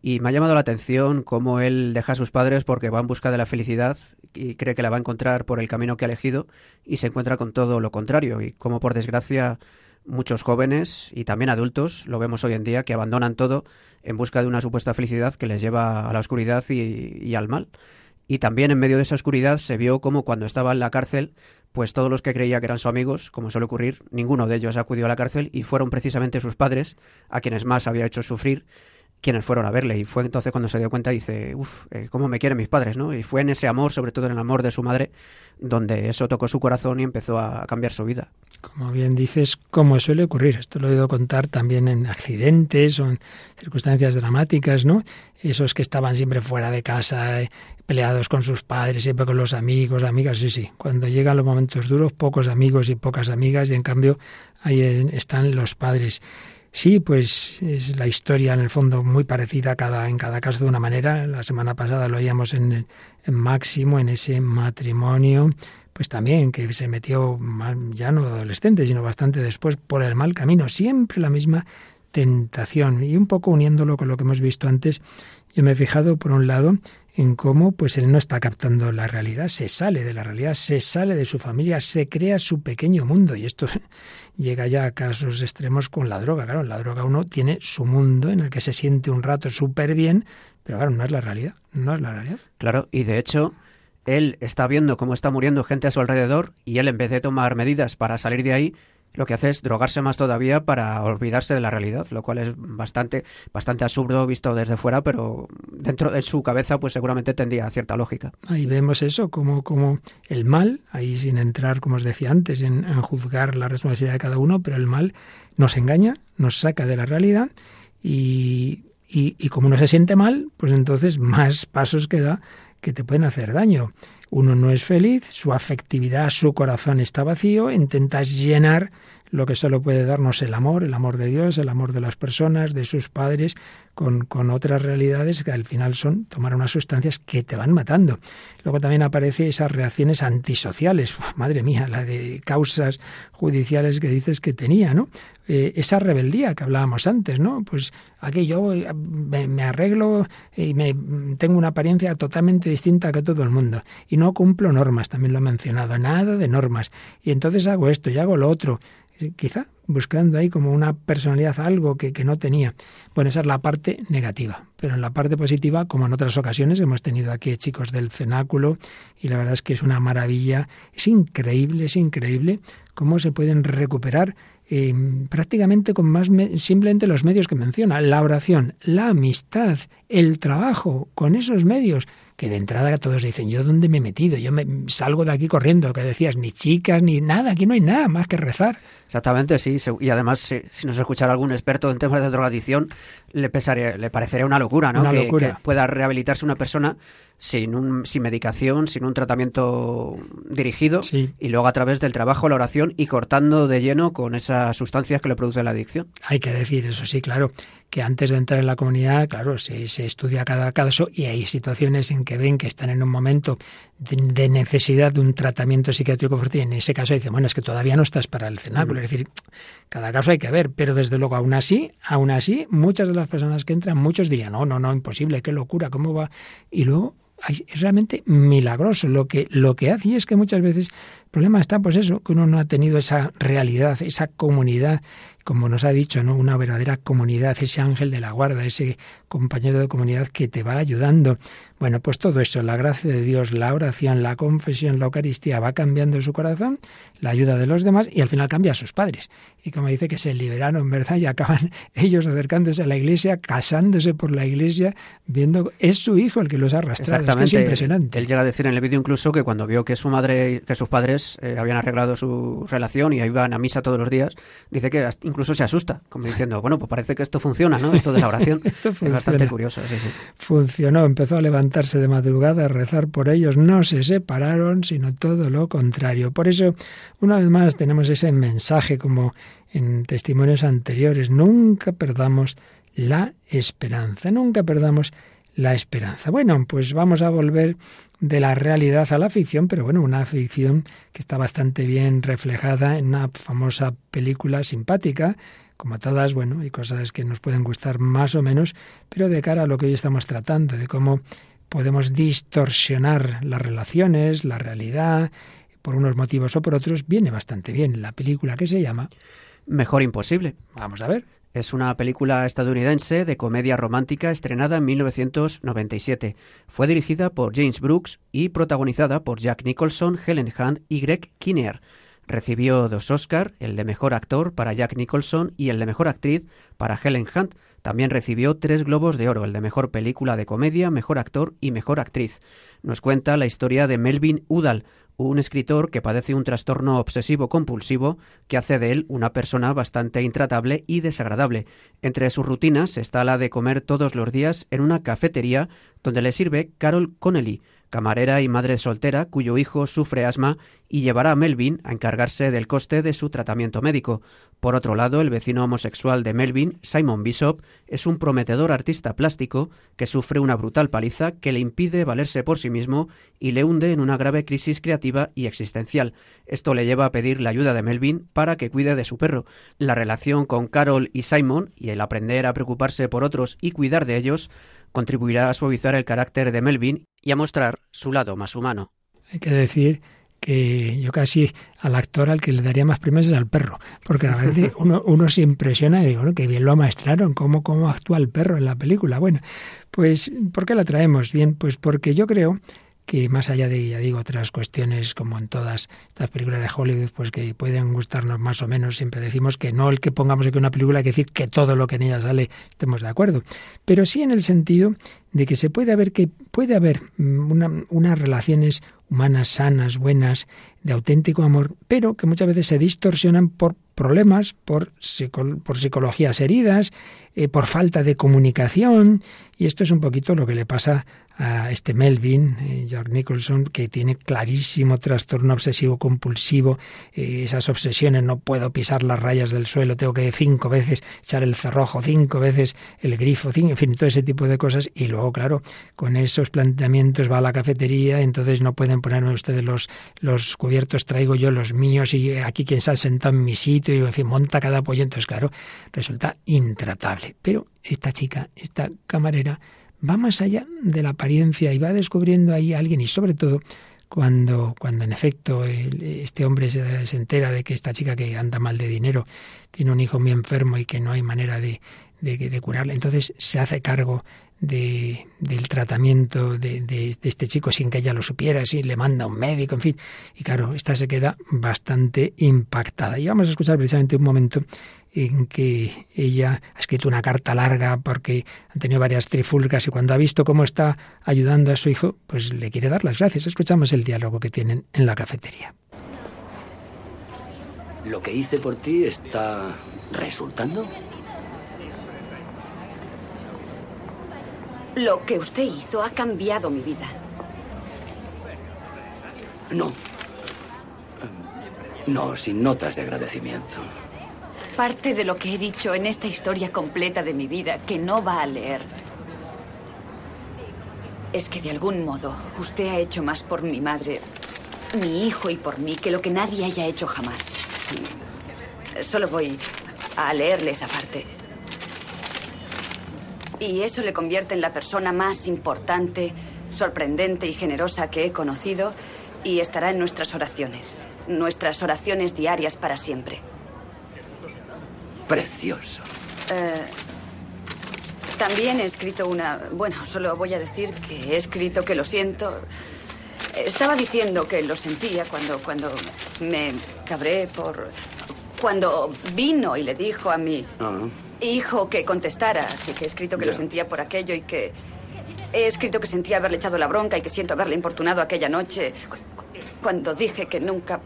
y me ha llamado la atención cómo él deja a sus padres porque va en busca de la felicidad y cree que la va a encontrar por el camino que ha elegido y se encuentra con todo lo contrario y cómo por desgracia muchos jóvenes y también adultos, lo vemos hoy en día, que abandonan todo en busca de una supuesta felicidad que les lleva a la oscuridad y, al mal. Y también en medio de esa oscuridad se vio como cuando estaba en la cárcel, pues todos los que creía que eran sus amigos, como suele ocurrir, ninguno de ellos acudió a la cárcel y fueron precisamente sus padres a quienes más había hecho sufrir quienes fueron a verle. Y fue entonces cuando se dio cuenta y dice, uff, eh, ¿cómo me quieren mis padres? ¿no? Y fue en ese amor, sobre todo en el amor de su madre, donde eso tocó su corazón y empezó a cambiar su vida. Como bien dices, como suele ocurrir, esto lo he oído contar también en accidentes o en circunstancias dramáticas, ¿no? Esos que estaban siempre fuera de casa, eh, peleados con sus padres, siempre con los amigos, amigas, sí, sí. Cuando llegan los momentos duros, pocos amigos y pocas amigas, y en cambio ahí están los padres. Sí, pues es la historia en el fondo muy parecida cada, en cada caso de una manera. La semana pasada lo oíamos en, en Máximo, en ese matrimonio, pues también que se metió ya no adolescente, sino bastante después por el mal camino. Siempre la misma tentación. Y un poco uniéndolo con lo que hemos visto antes, yo me he fijado, por un lado, en cómo pues él no está captando la realidad, se sale de la realidad, se sale de su familia, se crea su pequeño mundo y esto llega ya a casos extremos con la droga. Claro, la droga uno tiene su mundo en el que se siente un rato súper bien, pero claro, no es la realidad, no es la realidad. Claro, y de hecho él está viendo cómo está muriendo gente a su alrededor y él en vez de tomar medidas para salir de ahí, lo que hace es drogarse más todavía para olvidarse de la realidad, lo cual es bastante, bastante absurdo visto desde fuera, pero dentro de su cabeza pues seguramente tendría cierta lógica. Ahí vemos eso, como, como el mal, ahí sin entrar, como os decía antes, en, juzgar la responsabilidad de cada uno, pero el mal nos engaña, nos saca de la realidad y, y, y como uno se siente mal, pues entonces más pasos que da que te pueden hacer daño. Uno no es feliz, su afectividad, su corazón está vacío, intentas llenar lo que solo puede darnos el amor, el amor de Dios, el amor de las personas, de sus padres, con, con, otras realidades que al final son tomar unas sustancias que te van matando. Luego también aparece esas reacciones antisociales. madre mía, la de causas judiciales que dices que tenía, ¿no? Eh, esa rebeldía que hablábamos antes, ¿no? Pues aquí yo me, arreglo y me tengo una apariencia totalmente distinta que todo el mundo y no cumplo normas, también lo he mencionado, nada de normas. Y entonces hago esto y hago lo otro quizá buscando ahí como una personalidad, algo que, que, no tenía. Bueno, esa es la parte negativa. Pero en la parte positiva, como en otras ocasiones, hemos tenido aquí chicos del cenáculo y la verdad es que es una maravilla. Es increíble, es increíble cómo se pueden recuperar eh, prácticamente con más simplemente los medios que menciona. La oración, la amistad, el trabajo con esos medios que de entrada todos dicen, ¿yo dónde me he metido? Yo me salgo de aquí corriendo, que decías, ni chicas, ni nada, aquí no hay nada más que rezar. Exactamente, sí. Y además, si, nos escuchara algún experto en temas de drogadicción, le, pesaría, le parecería una locura, ¿no? que, que pueda rehabilitarse una persona sin, un, sin medicación, sin un tratamiento dirigido y luego a través del trabajo, la oración y cortando de lleno con esas sustancias que le produce la adicción. Hay que decir, eso sí, claro, que antes de entrar en la comunidad, claro, se, se estudia cada caso y hay situaciones en que ven que están en un momento de, necesidad de un tratamiento psiquiátrico fuerte y en ese caso dicen, bueno, es que todavía no estás para el cenáculo, mm. es decir, cada caso hay que ver, pero desde luego aún así, aún así, muchas de las personas que entran, muchos dirían, no, no, no, imposible, qué locura, ¿cómo va? Y luego es realmente milagroso. Lo que, lo que hace es que muchas veces problema está, pues eso, que uno no ha tenido esa realidad, esa comunidad, como nos ha dicho, ¿no? Una verdadera comunidad, ese ángel de la guarda, ese compañero de comunidad que te va ayudando. Bueno, pues todo eso, la gracia de Dios, la oración, la confesión, la Eucaristía va cambiando su corazón, la ayuda de los demás y al final cambia a sus padres. Y como dice que se liberaron, ¿verdad? Y acaban ellos acercándose a la iglesia, casándose por la iglesia, viendo, es su hijo el que los ha arrastrado. Exactamente. Es, impresionante. Él llega a decir en el vídeo incluso que cuando vio que su madre, que sus padres eh, habían arreglado su relación y iban a misa todos los días, dice que incluso se asusta, como diciendo, bueno, pues parece que esto funciona, ¿no? Esto de la oración. es bastante curioso, sí, sí. Funcionó, empezó a levantarse de madrugada, a rezar por ellos, no se separaron, sino todo lo contrario. Por eso, una vez más, tenemos ese mensaje como en testimonios anteriores, nunca perdamos la esperanza, nunca perdamos la esperanza. Bueno, pues vamos a volver de la realidad a la ficción, pero bueno, una ficción que está bastante bien reflejada en una famosa película simpática, como todas, bueno, hay cosas que nos pueden gustar más o menos, pero de cara a lo que hoy estamos tratando, de cómo podemos distorsionar las relaciones, la realidad, por unos motivos o por otros, viene bastante bien la película que se llama Mejor Imposible. Vamos a ver. Es una película estadounidense de comedia romántica estrenada en 1997. Fue dirigida por James Brooks y protagonizada por Jack Nicholson, Helen Hunt y Greg Kinnear. Recibió dos Oscar, el de mejor actor para Jack Nicholson y el de mejor actriz para Helen Hunt. También recibió tres Globos de Oro, el de mejor película de comedia, mejor actor y mejor actriz. Nos cuenta la historia de Melvin Udall, un escritor que padece un trastorno obsesivo compulsivo que hace de él una persona bastante intratable y desagradable. Entre sus rutinas está la de comer todos los días en una cafetería donde le sirve Carol Connelly, camarera y madre soltera cuyo hijo sufre asma y llevará a Melvin a encargarse del coste de su tratamiento médico. Por otro lado, el vecino homosexual de Melvin, Simon Bishop, es un prometedor artista plástico que sufre una brutal paliza que le impide valerse por sí mismo y le hunde en una grave crisis creativa y existencial. Esto le lleva a pedir la ayuda de Melvin para que cuide de su perro. La relación con Carol y Simon y el aprender a preocuparse por otros y cuidar de ellos contribuirá a suavizar el carácter de Melvin y a mostrar su lado más humano. Hay que decir que yo casi al actor al que le daría más premios es al perro, porque la verdad uno, uno se impresiona y bueno, que bien lo amaestraron, cómo, cómo actúa el perro en la película. Bueno, pues ¿por qué la traemos? Bien, pues porque yo creo que más allá de, ya digo, otras cuestiones como en todas estas películas de Hollywood, pues que pueden gustarnos más o menos, siempre decimos que no el que pongamos aquí una película, hay que decir que todo lo que en ella sale estemos de acuerdo, pero sí en el sentido de que se puede haber que puede haber mm, una, unas relaciones humanas sanas, buenas, de auténtico amor, pero que muchas veces se distorsionan por problemas, por, por psicologías heridas, eh, por falta de comunicación, y esto es un poquito lo que le pasa a este Melvin, eh, Jack Nicholson, que tiene clarísimo trastorno obsesivo compulsivo, eh, esas obsesiones, no puedo pisar las rayas del suelo, tengo que cinco veces echar el cerrojo, cinco veces el grifo, en fin, todo ese tipo de cosas, y luego, claro, con esos planteamientos va a la cafetería, entonces no pueden ponerme ustedes los, los cubiertos, traigo yo los míos, y aquí quien se ha sentado en mi sitio, y en fin, monta cada pollo, entonces, claro, resulta intratable. Pero esta chica, esta camarera, va más allá de la apariencia y va descubriendo ahí a alguien y sobre todo cuando, cuando en efecto este hombre se, entera de que esta chica que anda mal de dinero tiene un hijo muy enfermo y que no hay manera de, de, de curarle, entonces se hace cargo de, del tratamiento de, de, este chico sin que ella lo supiera, así le manda un médico, en fin. Y claro, esta se queda bastante impactada. Y vamos a escuchar precisamente un momento en que ella ha escrito una carta larga porque han tenido varias trifulgas y cuando ha visto cómo está ayudando a su hijo, pues le quiere dar las gracias. Escuchamos el diálogo que tienen en la cafetería. ¿Lo que hice por ti está resultando? Lo que usted hizo ha cambiado mi vida. No. No, sin notas de agradecimiento. Parte de lo que he dicho en esta historia completa de mi vida que no va a leer es que de algún modo usted ha hecho más por mi madre, mi hijo y por mí que lo que nadie haya hecho jamás. Solo voy a leerle esa parte. Y eso le convierte en la persona más importante, sorprendente y generosa que he conocido y estará en nuestras oraciones, nuestras oraciones diarias para siempre. Precioso. Eh, también he escrito una... Bueno, solo voy a decir que he escrito que lo siento. Estaba diciendo que lo sentía cuando, cuando me cabré por... Cuando vino y le dijo a mí... hijo que contestara, así que he escrito que lo sentía por aquello y que he escrito que sentía haberle echado la bronca y que siento haberle importunado aquella noche cuando dije que nunca...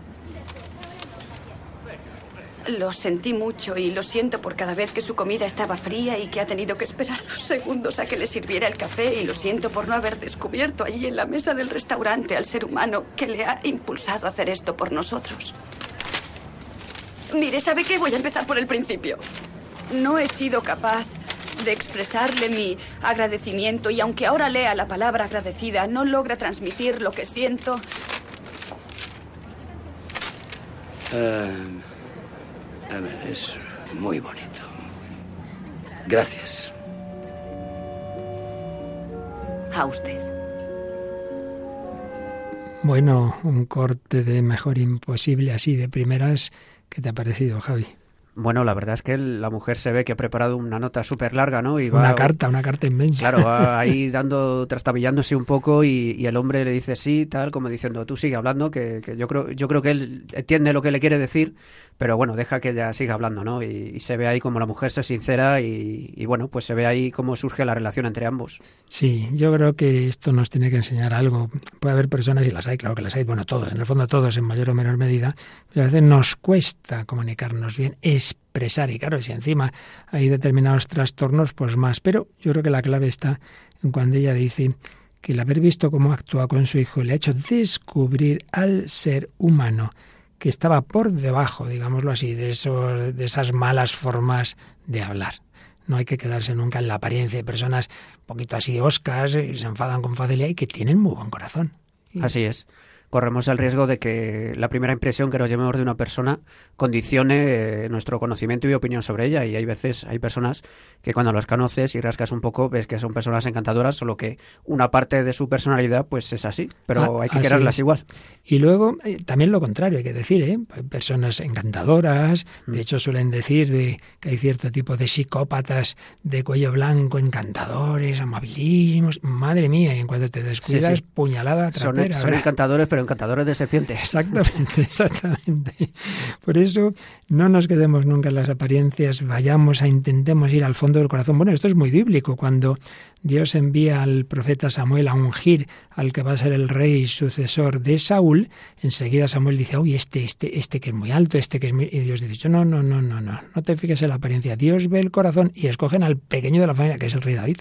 Lo sentí mucho y lo siento por cada vez que su comida estaba fría y que ha tenido que esperar dos segundos a que le sirviera el café y lo siento por no haber descubierto allí en la mesa del restaurante al ser humano que le ha impulsado a hacer esto por nosotros. Mire, ¿sabe qué? Voy a empezar por el principio no he sido capaz de expresarle mi agradecimiento y aunque ahora lea la palabra agradecida, no logra transmitir lo que siento. Eh, es muy bonito. Gracias. A usted. Bueno, un corte de mejor imposible así de primeras. ¿Qué te ha parecido, Javi? Bueno, la verdad es que la mujer se ve que ha preparado una nota súper larga, ¿no? Y va, una carta, una carta inmensa. Claro, va ahí dando, trastabillándose un poco y, el hombre le dice sí, tal, como diciendo, tú sigue hablando, que, que, yo creo yo creo que él entiende lo que le quiere decir, pero bueno, deja que ella siga hablando, ¿no? Y, se ve ahí como la mujer se sincera y, bueno, pues se ve ahí cómo surge la relación entre ambos. Sí, yo creo que esto nos tiene que enseñar algo. Puede haber personas, y las hay, claro que las hay, bueno, todos, en el fondo todos en mayor o menor medida, pero a veces nos cuesta comunicarnos bien, expresar, y claro, si encima hay determinados trastornos, pues más. Pero yo creo que la clave está en cuando ella dice que el haber visto cómo actúa con su hijo le ha hecho descubrir al ser humano que estaba por debajo, digámoslo así, de, esos, de esas malas formas de hablar. No hay que quedarse nunca en la apariencia de personas un poquito así oscas y se enfadan con facilidad y que tienen muy buen corazón. Así es corremos el riesgo de que la primera impresión que nos llevemos de una persona condicione eh, nuestro conocimiento y opinión sobre ella. Y hay veces, hay personas que cuando las conoces y rascas un poco, ves que son personas encantadoras, solo que una parte de su personalidad pues es así, pero ah, hay que quererlas igual. Y luego, eh, también lo contrario, hay que decir, ¿eh? Personas encantadoras, de mm. hecho suelen decir de, que hay cierto tipo de psicópatas de cuello blanco, encantadores, amabilísimos, madre mía, y en cuanto te descuidas, puñalada trapera. Son, son encantadores, pero encantadores de serpiente. Exactamente, exactamente. Por eso no nos quedemos nunca en las apariencias, vayamos a intentemos ir al fondo del corazón. Bueno, esto es muy bíblico, cuando Dios envía al profeta Samuel a ungir al que va a ser el rey sucesor de Saúl, enseguida Samuel dice, uy, este, este, este que es muy alto, este que es muy... Y Dios dice, no, no, no, no, no, no te fijes en la apariencia. Dios ve el corazón y escogen al pequeño de la familia, que es el rey David.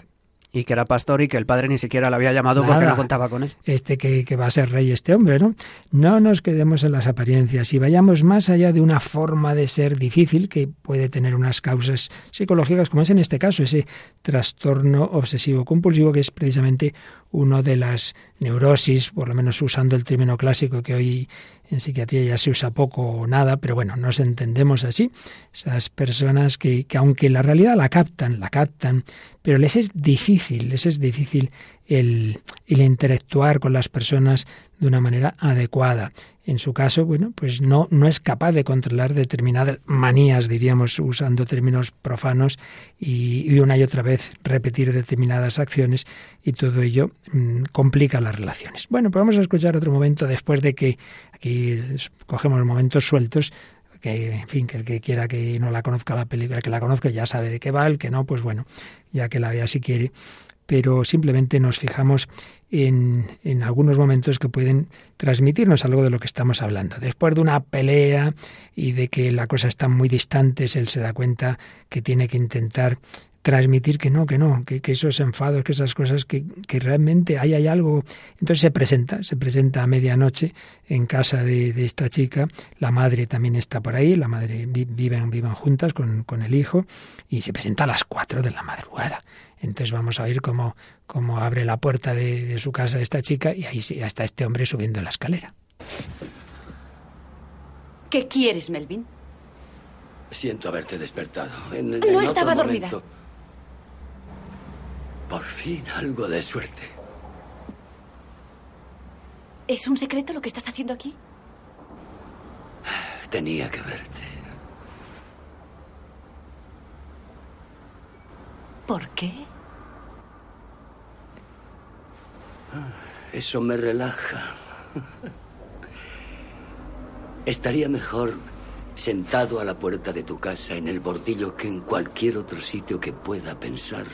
Y que era pastor y que el padre ni siquiera le había llamado porque no contaba con él. Este que, que, va a ser rey, este hombre, ¿no? No nos quedemos en las apariencias y vayamos más allá de una forma de ser difícil que puede tener unas causas psicológicas, como es en este caso, ese trastorno obsesivo compulsivo, que es precisamente uno de las neurosis, por lo menos usando el término clásico que hoy en psiquiatría ya se usa poco o nada, pero bueno, nos entendemos así. Esas personas que, que, aunque la realidad la captan, la captan, pero les es difícil, les es difícil el, el interactuar con las personas de una manera adecuada en su caso, bueno, pues no, no es capaz de controlar determinadas manías, diríamos, usando términos profanos, y, una y otra vez repetir determinadas acciones, y todo ello mm, complica las relaciones. Bueno, pues vamos a escuchar otro momento después de que aquí cogemos momentos sueltos que en fin, que el que quiera que no la conozca la película, que la conozca ya sabe de qué va, el que no, pues bueno, ya que la vea si quiere, pero simplemente nos fijamos en, en, algunos momentos que pueden transmitirnos algo de lo que estamos hablando. Después de una pelea y de que la cosa está muy distante, él se da cuenta que tiene que intentar transmitir que no, que no, que, esos enfados, que esas cosas, que, que realmente ahí hay algo. Entonces se presenta, se presenta a medianoche en casa de, de, esta chica, la madre también está por ahí, la madre viven, viven juntas con, con el hijo, y se presenta a las cuatro de la madrugada. Entonces vamos a oír cómo, cómo abre la puerta de, su casa esta chica y ahí sí, está este hombre subiendo la escalera. ¿Qué quieres, Melvin? Siento haberte despertado. no estaba dormida. Por fin algo de suerte. ¿Es un secreto lo que estás haciendo aquí? Tenía que verte. ¿Por qué? Eso me relaja. Estaría mejor sentado a la puerta de tu casa en el bordillo que en cualquier otro sitio que pueda pensar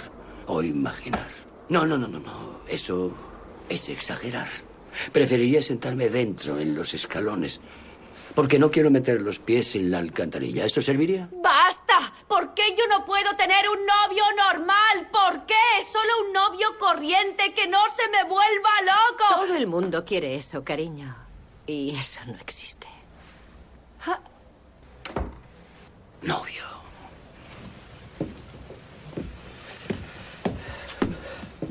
o imaginar. No, no, no, no, no. Eso es exagerar. Preferiría sentarme dentro, en los escalones, porque no quiero meter los pies en la alcantarilla. ¿Eso serviría? ¿Por qué yo no puedo tener un novio normal? ¿Por qué? Solo un novio corriente que no se me vuelva loco. Todo el mundo quiere eso, cariño. Y eso no existe. Ah. Novio.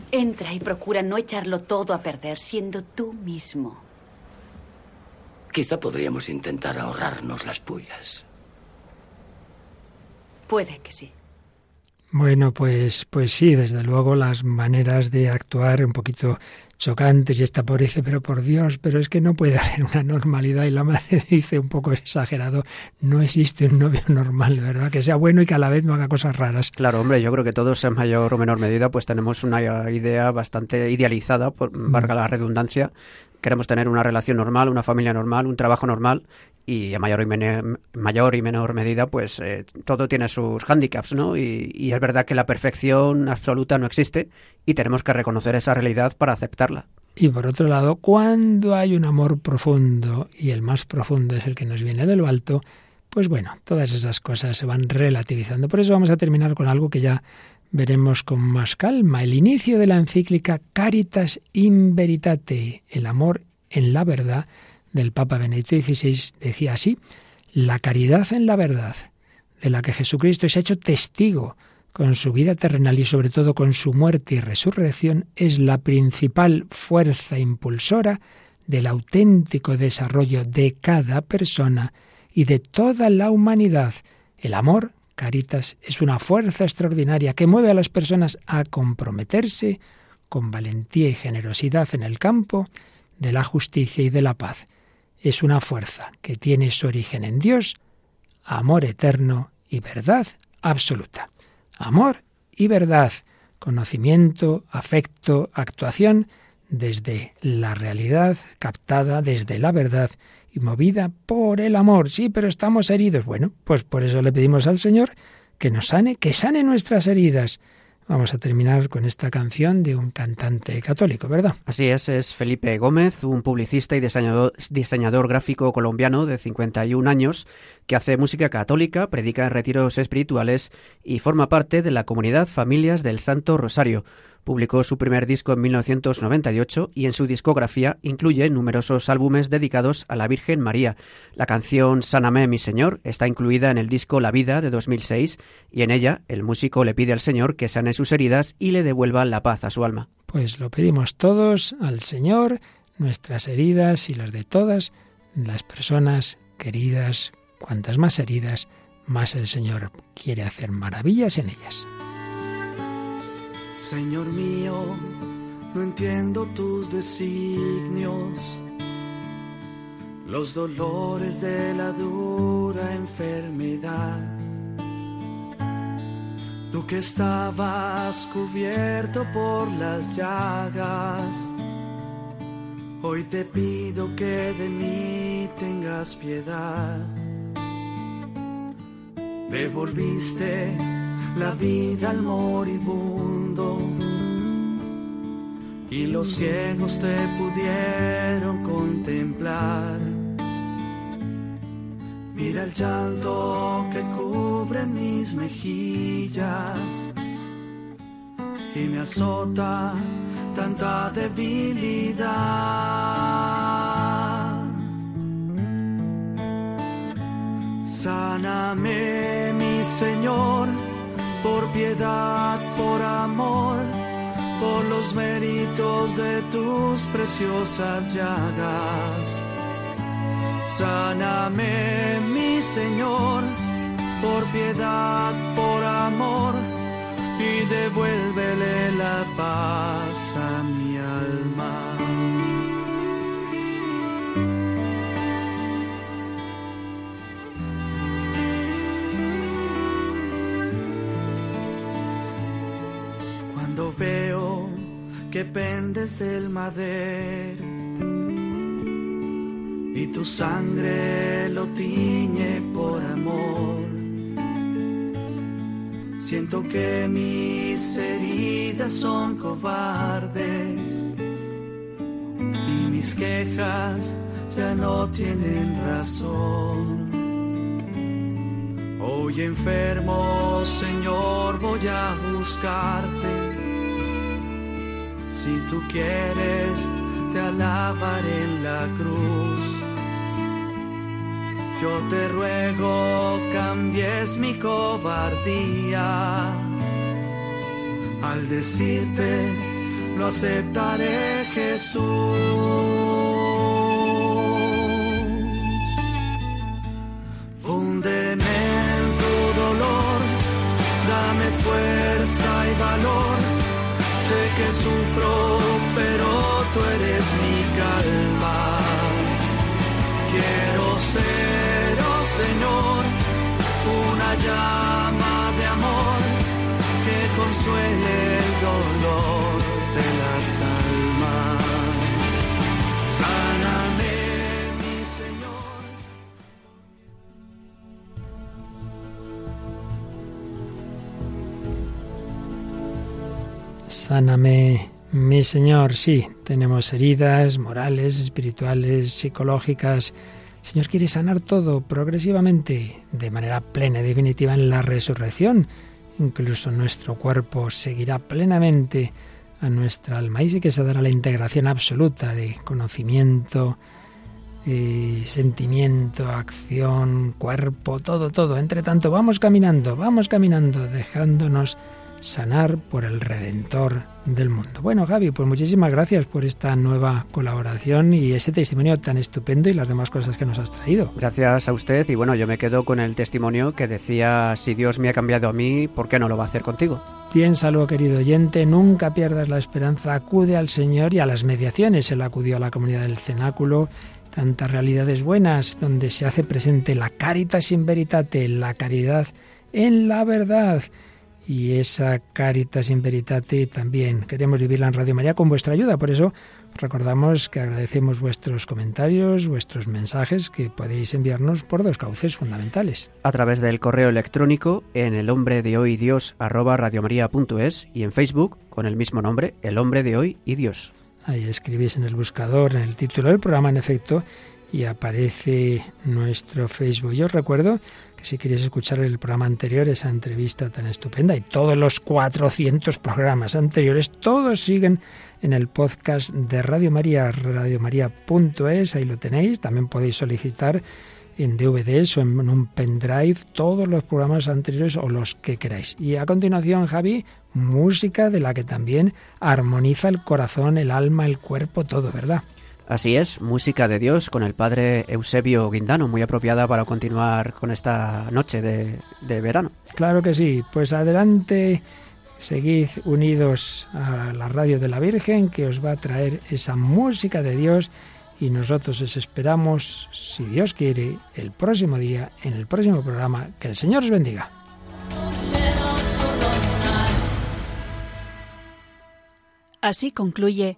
Entra y procura no echarlo todo a perder siendo tú mismo. Quizá podríamos intentar ahorrarnos las pullas. Puede que sí. Bueno, pues, pues sí, desde luego las maneras de actuar un poquito chocantes y esta pobreza, pero por Dios, pero es que no puede haber una normalidad y la madre dice un poco exagerado, no existe un novio normal, ¿verdad? Que sea bueno y que a la vez no haga cosas raras. Claro, hombre, yo creo que todos en mayor o menor medida pues tenemos una idea bastante idealizada, por mm. valga la redundancia, queremos tener una relación normal, una familia normal, un trabajo normal y en mayor y, mayor y menor medida, pues eh, todo tiene sus hándicaps, ¿no? Y, es verdad que la perfección absoluta no existe y tenemos que reconocer esa realidad para aceptarla. Y por otro lado, cuando hay un amor profundo y el más profundo es el que nos viene de lo alto, pues bueno, todas esas cosas se van relativizando. Por eso vamos a terminar con algo que ya veremos con más calma, el inicio de la encíclica Caritas in Veritate, el amor en la verdad, del Papa Benedicto XVI decía así, la caridad en la verdad, de la que Jesucristo se ha hecho testigo con su vida terrenal y sobre todo con su muerte y resurrección, es la principal fuerza impulsora del auténtico desarrollo de cada persona y de toda la humanidad. El amor, Caritas, es una fuerza extraordinaria que mueve a las personas a comprometerse con valentía y generosidad en el campo de la justicia y de la paz es una fuerza que tiene su origen en Dios, amor eterno y verdad absoluta. Amor y verdad, conocimiento, afecto, actuación desde la realidad captada desde la verdad y movida por el amor. Sí, pero estamos heridos. Bueno, pues por eso le pedimos al Señor que nos sane, que sane nuestras heridas Vamos a terminar con esta canción de un cantante católico, ¿verdad? Así es, es Felipe Gómez, un publicista y diseñador, gráfico colombiano de 51 años que hace música católica, predica en retiros espirituales y forma parte de la comunidad Familias del Santo Rosario. Publicó su primer disco en 1998 y en su discografía incluye numerosos álbumes dedicados a la Virgen María. La canción Sáname mi Señor está incluida en el disco La Vida de 2006 y en ella el músico le pide al Señor que sane sus heridas y le devuelva la paz a su alma. Pues lo pedimos todos al Señor, nuestras heridas y las de todas las personas queridas, cuantas más heridas, más el Señor quiere hacer maravillas en ellas. Señor mío, no entiendo tus designios, los dolores de la dura enfermedad. Tú que estabas cubierto por las llagas, hoy te pido que de mí tengas piedad. Devolviste la vida al moribundo y los ciegos te pudieron contemplar. Mira el llanto que cubre mis mejillas y me azota tanta debilidad. Sáname, mi Señor por piedad, por amor, por los méritos de tus preciosas llagas. Sáname, mi Señor, por piedad, por amor, y devuélvele la paz a mi alma. Que pendes del madero y tu sangre lo tiñe por amor. Siento que mis heridas son cobardes y mis quejas ya no tienen razón. Hoy enfermo, Señor, voy a buscarte si tú quieres, te alabaré en la cruz. Yo te ruego, cambies mi cobardía. Al decirte, lo aceptaré Jesús. Fúndeme en tu dolor, dame fuerza valor. Que sufro, pero tú eres mi calma. Quiero ser, oh Señor, una llama de amor que consuele el dolor de las almas. Sáname, Sáname, mi Señor. Sí, tenemos heridas morales, espirituales, psicológicas. El Señor quiere sanar todo progresivamente, de manera plena y definitiva en la resurrección. Incluso nuestro cuerpo seguirá plenamente a nuestra alma y sí que se dará la integración absoluta de conocimiento, eh, sentimiento, acción, cuerpo, todo, todo. Entre tanto, vamos caminando, vamos caminando, dejándonos sanar por el Redentor del mundo. Bueno, Javi, pues muchísimas gracias por esta nueva colaboración y ese testimonio tan estupendo y las demás cosas que nos has traído. Gracias a usted y bueno, yo me quedo con el testimonio que decía, si Dios me ha cambiado a mí, ¿por qué no lo va a hacer contigo? Piénsalo, querido oyente, nunca pierdas la esperanza, acude al Señor y a las mediaciones. Él acudió a la comunidad del cenáculo, tantas realidades buenas, donde se hace presente la caritas in veritate, la caridad en la verdad. Y esa caritas in veritate también queremos vivirla en Radio María con vuestra ayuda. Por eso recordamos que agradecemos vuestros comentarios, vuestros mensajes que podéis enviarnos por dos cauces fundamentales. A través del correo electrónico en el hombre de hoy Dios arroba radiomaria.es y en Facebook con el mismo nombre, el hombre de hoy y Dios. Ahí escribís en el buscador, en el título del programa, en efecto, y aparece nuestro Facebook. Yo os recuerdo si queréis escuchar el programa anterior, esa entrevista tan estupenda, y todos los 400 programas anteriores, todos siguen en el podcast de Radio María, radiomaria.es, ahí lo tenéis. También podéis solicitar en DVDs o en un pendrive todos los programas anteriores o los que queráis. Y a continuación, Javi, música de la que también armoniza el corazón, el alma, el cuerpo, todo, ¿verdad? Así es, música de Dios con el padre Eusebio Guindano, muy apropiada para continuar con esta noche de, de verano. Claro que sí, pues adelante, seguid unidos a la radio de la Virgen que os va a traer esa música de Dios y nosotros os esperamos, si Dios quiere, el próximo día, en el próximo programa. Que el Señor os bendiga. Así concluye